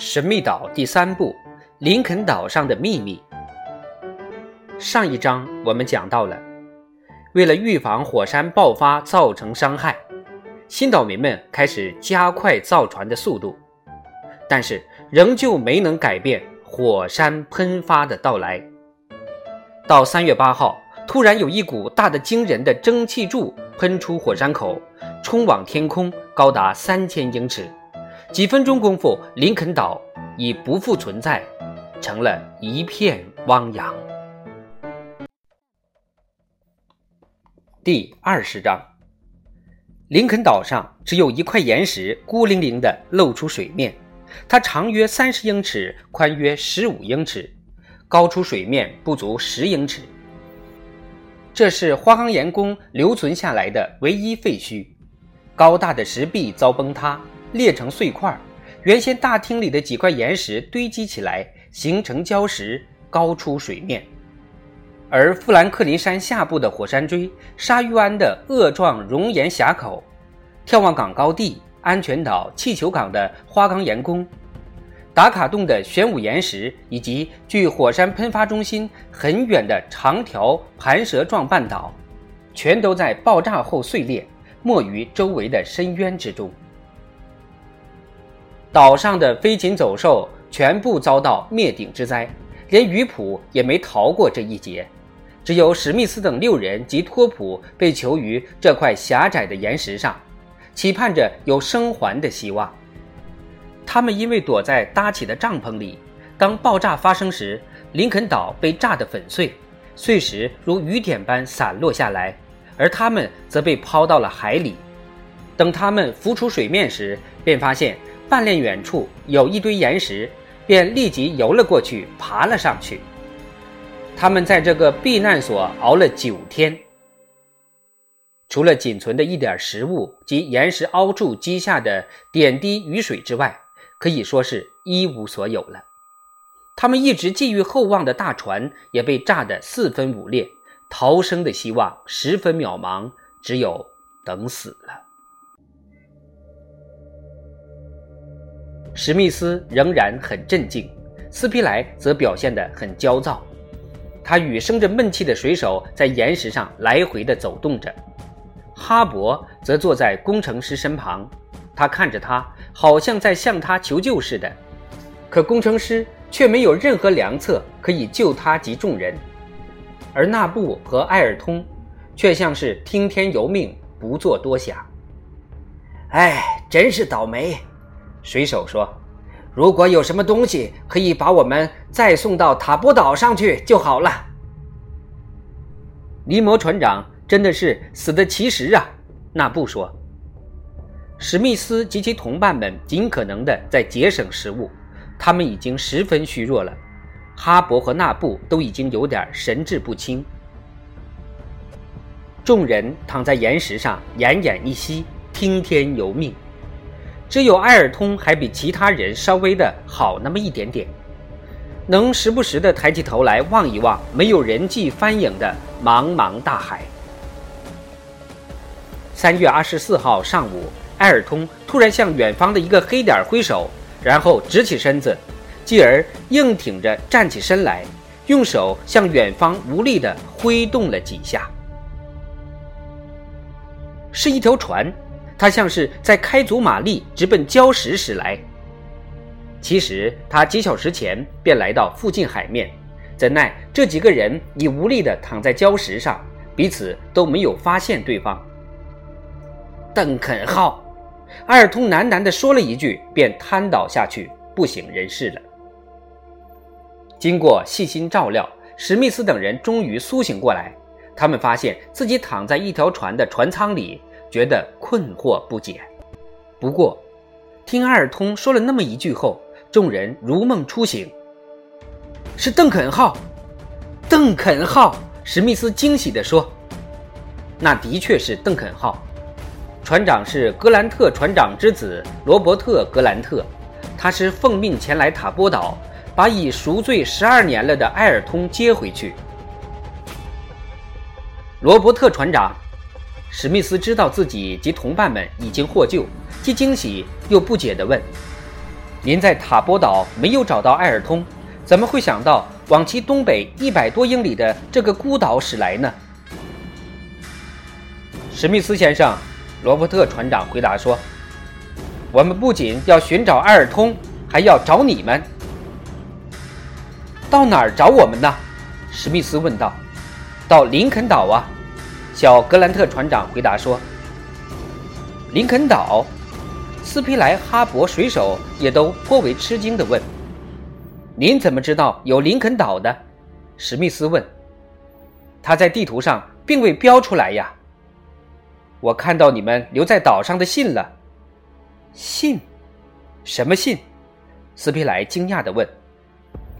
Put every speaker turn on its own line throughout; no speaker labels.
神秘岛第三部：林肯岛上的秘密。上一章我们讲到了，为了预防火山爆发造成伤害，新岛民们开始加快造船的速度，但是仍旧没能改变火山喷发的到来。到三月八号，突然有一股大的惊人的蒸汽柱喷出火山口，冲往天空，高达三千英尺。几分钟功夫，林肯岛已不复存在，成了一片汪洋。第二十章，林肯岛上只有一块岩石孤零零地露出水面，它长约三十英尺，宽约十五英尺，高出水面不足十英尺。这是花岗岩宫留存下来的唯一废墟，高大的石壁遭崩塌。裂成碎块，原先大厅里的几块岩石堆积起来，形成礁石，高出水面。而富兰克林山下部的火山锥、鲨鱼湾的恶状熔岩峡口、眺望港高地、安全岛、气球港的花岗岩宫、达卡洞的玄武岩石，以及距火山喷发中心很远的长条盘蛇状半岛，全都在爆炸后碎裂，没于周围的深渊之中。岛上的飞禽走兽全部遭到灭顶之灾，连鱼普也没逃过这一劫。只有史密斯等六人及托普被囚于这块狭窄的岩石上，期盼着有生还的希望。他们因为躲在搭起的帐篷里，当爆炸发生时，林肯岛被炸得粉碎，碎石如雨点般散落下来，而他们则被抛到了海里。等他们浮出水面时，便发现。半链远处有一堆岩石，便立即游了过去，爬了上去。他们在这个避难所熬了九天，除了仅存的一点食物及岩石凹处积下的点滴雨水之外，可以说是一无所有了。他们一直寄予厚望的大船也被炸得四分五裂，逃生的希望十分渺茫，只有等死了。史密斯仍然很镇静，斯皮莱则表现得很焦躁。他与生着闷气的水手在岩石上来回地走动着。哈勃则坐在工程师身旁，他看着他，好像在向他求救似的。可工程师却没有任何良策可以救他及众人，而纳布和埃尔通却像是听天由命，不做多想。
哎，真是倒霉。水手说：“如果有什么东西可以把我们再送到塔波岛上去就好了。”
尼摩船长真的是死得其时啊！纳布说。史密斯及其同伴们尽可能的在节省食物，他们已经十分虚弱了。哈勃和纳布都已经有点神志不清。众人躺在岩石上，奄奄一息，听天由命。只有埃尔通还比其他人稍微的好那么一点点，能时不时的抬起头来望一望没有人迹翻影的茫茫大海。三月二十四号上午，埃尔通突然向远方的一个黑点挥手，然后直起身子，继而硬挺着站起身来，用手向远方无力的挥动了几下，是一条船。他像是在开足马力直奔礁石驶来。其实他几小时前便来到附近海面，怎奈这几个人已无力地躺在礁石上，彼此都没有发现对方。邓肯号，埃尔通喃喃地说了一句，便瘫倒下去，不省人事了。经过细心照料，史密斯等人终于苏醒过来，他们发现自己躺在一条船的船舱里。觉得困惑不解，不过，听阿尔通说了那么一句后，众人如梦初醒。是邓肯号，邓肯号！史密斯惊喜地说：“那的确是邓肯号，船长是格兰特船长之子罗伯特·格兰特，他是奉命前来塔波岛，把已赎罪十二年了的埃尔通接回去。”罗伯特船长。史密斯知道自己及同伴们已经获救，既惊喜又不解地问：“您在塔波岛没有找到艾尔通，怎么会想到往其东北一百多英里的这个孤岛驶来呢？”史密斯先生，罗伯特船长回答说：“我们不仅要寻找艾尔通，还要找你们。到哪儿找我们呢？”史密斯问道。“到林肯岛啊。”小格兰特船长回答说。“林肯岛？”斯皮莱、哈伯水手也都颇为吃惊地问：“您怎么知道有林肯岛的？”史密斯问。“他在地图上并未标出来呀。”我看到你们留在岛上的信了。信？什么信？斯皮莱惊讶地问。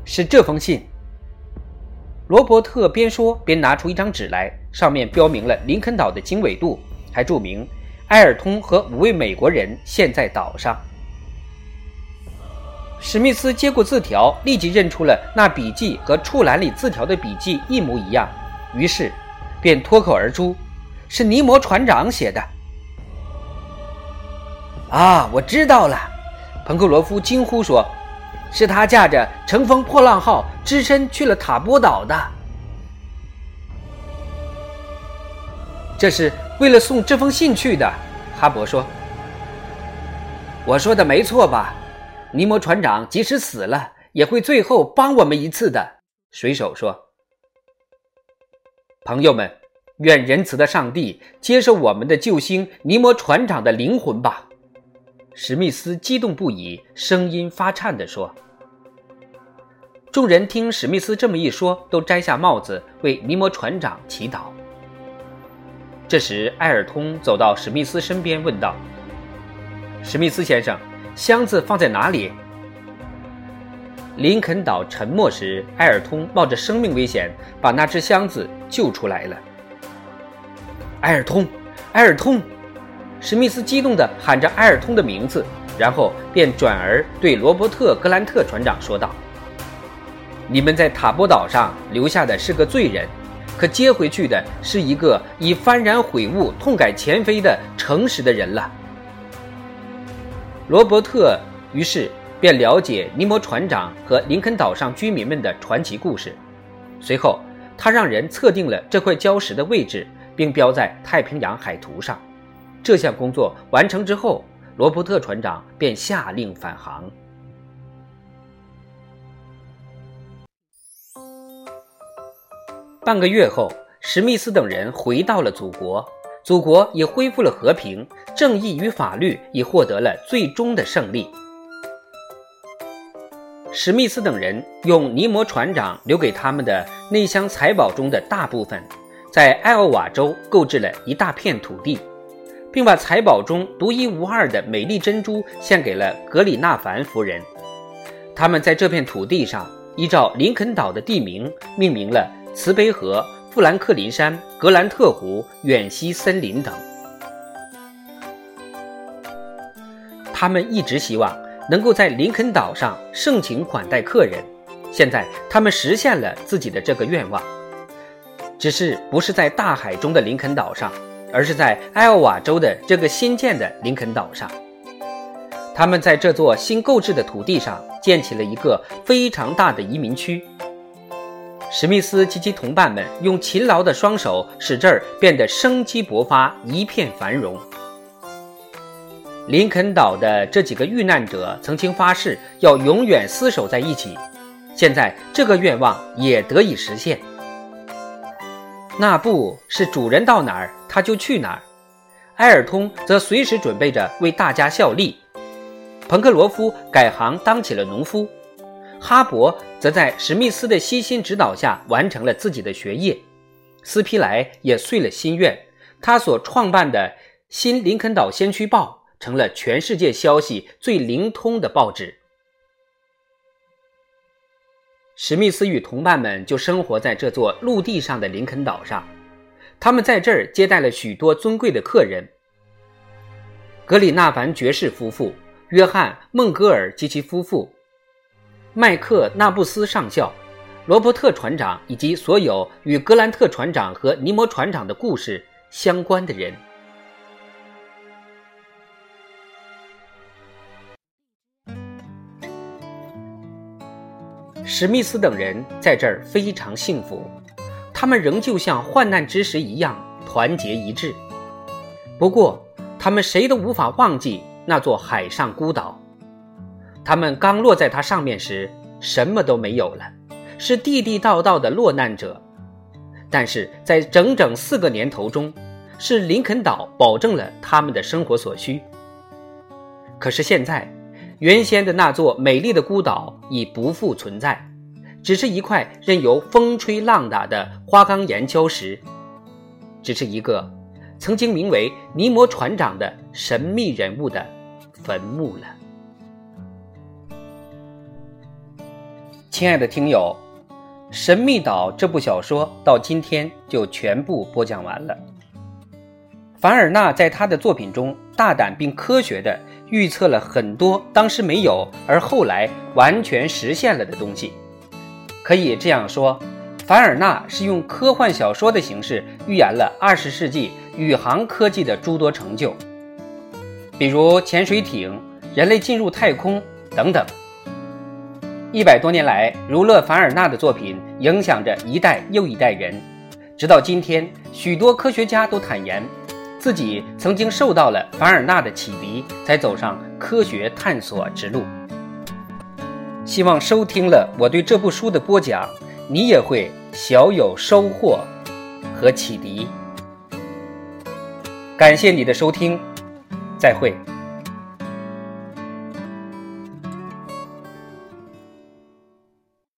是这封信。罗伯特边说边拿出一张纸来，上面标明了林肯岛的经纬度，还注明埃尔通和五位美国人现在岛上。史密斯接过字条，立即认出了那笔记和处栏里字条的笔记一模一样，于是便脱口而出。是尼摩船长写的。
啊，我知道了！彭克罗夫惊呼说：“是他驾着乘风破浪号只身去了塔波岛的。”
这是为了送这封信去的，哈勃说。
“我说的没错吧？尼摩船长即使死了，也会最后帮我们一次的。”
水手说。“朋友们。”愿仁慈的上帝接受我们的救星尼摩船长的灵魂吧！史密斯激动不已，声音发颤地说。众人听史密斯这么一说，都摘下帽子为尼摩船长祈祷。这时，埃尔通走到史密斯身边，问道：“史密斯先生，箱子放在哪里？”林肯岛沉没时，埃尔通冒着生命危险把那只箱子救出来了。埃尔通，埃尔通！史密斯激动地喊着埃尔通的名字，然后便转而对罗伯特·格兰特船长说道：“你们在塔波岛上留下的是个罪人，可接回去的是一个已幡然悔悟、痛改前非的诚实的人了。”罗伯特于是便了解尼摩船长和林肯岛上居民们的传奇故事，随后他让人测定了这块礁石的位置。并标在太平洋海图上。这项工作完成之后，罗伯特船长便下令返航。半个月后，史密斯等人回到了祖国，祖国也恢复了和平，正义与法律已获得了最终的胜利。史密斯等人用尼摩船长留给他们的那箱财宝中的大部分。在艾奥瓦州购置了一大片土地，并把财宝中独一无二的美丽珍珠献给了格里纳凡夫人。他们在这片土地上依照林肯岛的地名命名了慈悲河、富兰克林山、格兰特湖、远西森林等。他们一直希望能够在林肯岛上盛情款待客人，现在他们实现了自己的这个愿望。只是不是在大海中的林肯岛上，而是在艾奥瓦州的这个新建的林肯岛上。他们在这座新购置的土地上建起了一个非常大的移民区。史密斯及其同伴们用勤劳的双手使这儿变得生机勃发，一片繁荣。林肯岛的这几个遇难者曾经发誓要永远厮守在一起，现在这个愿望也得以实现。那布是主人到哪儿，他就去哪儿。埃尔通则随时准备着为大家效力。彭克罗夫改行当起了农夫，哈勃则在史密斯的悉心指导下完成了自己的学业。斯皮莱也遂了心愿，他所创办的《新林肯岛先驱报》成了全世界消息最灵通的报纸。史密斯与同伴们就生活在这座陆地上的林肯岛上，他们在这儿接待了许多尊贵的客人：格里纳凡爵士夫妇、约翰·孟格尔及其夫妇、麦克纳布斯上校、罗伯特船长以及所有与格兰特船长和尼摩船长的故事相关的人。史密斯等人在这儿非常幸福，他们仍旧像患难之时一样团结一致。不过，他们谁都无法忘记那座海上孤岛。他们刚落在它上面时，什么都没有了，是地地道道的落难者。但是在整整四个年头中，是林肯岛保证了他们的生活所需。可是现在，原先的那座美丽的孤岛已不复存在，只是一块任由风吹浪打的花岗岩礁石，只是一个曾经名为尼摩船长的神秘人物的坟墓了。亲爱的听友。《神秘岛》这部小说到今天就全部播讲完了。凡尔纳在他的作品中大胆并科学的预测了很多当时没有而后来完全实现了的东西。可以这样说，凡尔纳是用科幻小说的形式预言了二十世纪宇航科技的诸多成就，比如潜水艇、人类进入太空等等。一百多年来，儒勒·凡尔纳的作品影响着一代又一代人，直到今天，许多科学家都坦言，自己曾经受到了凡尔纳的启迪，才走上科学探索之路。希望收听了我对这部书的播讲，你也会小有收获和启迪。感谢你的收听，再会。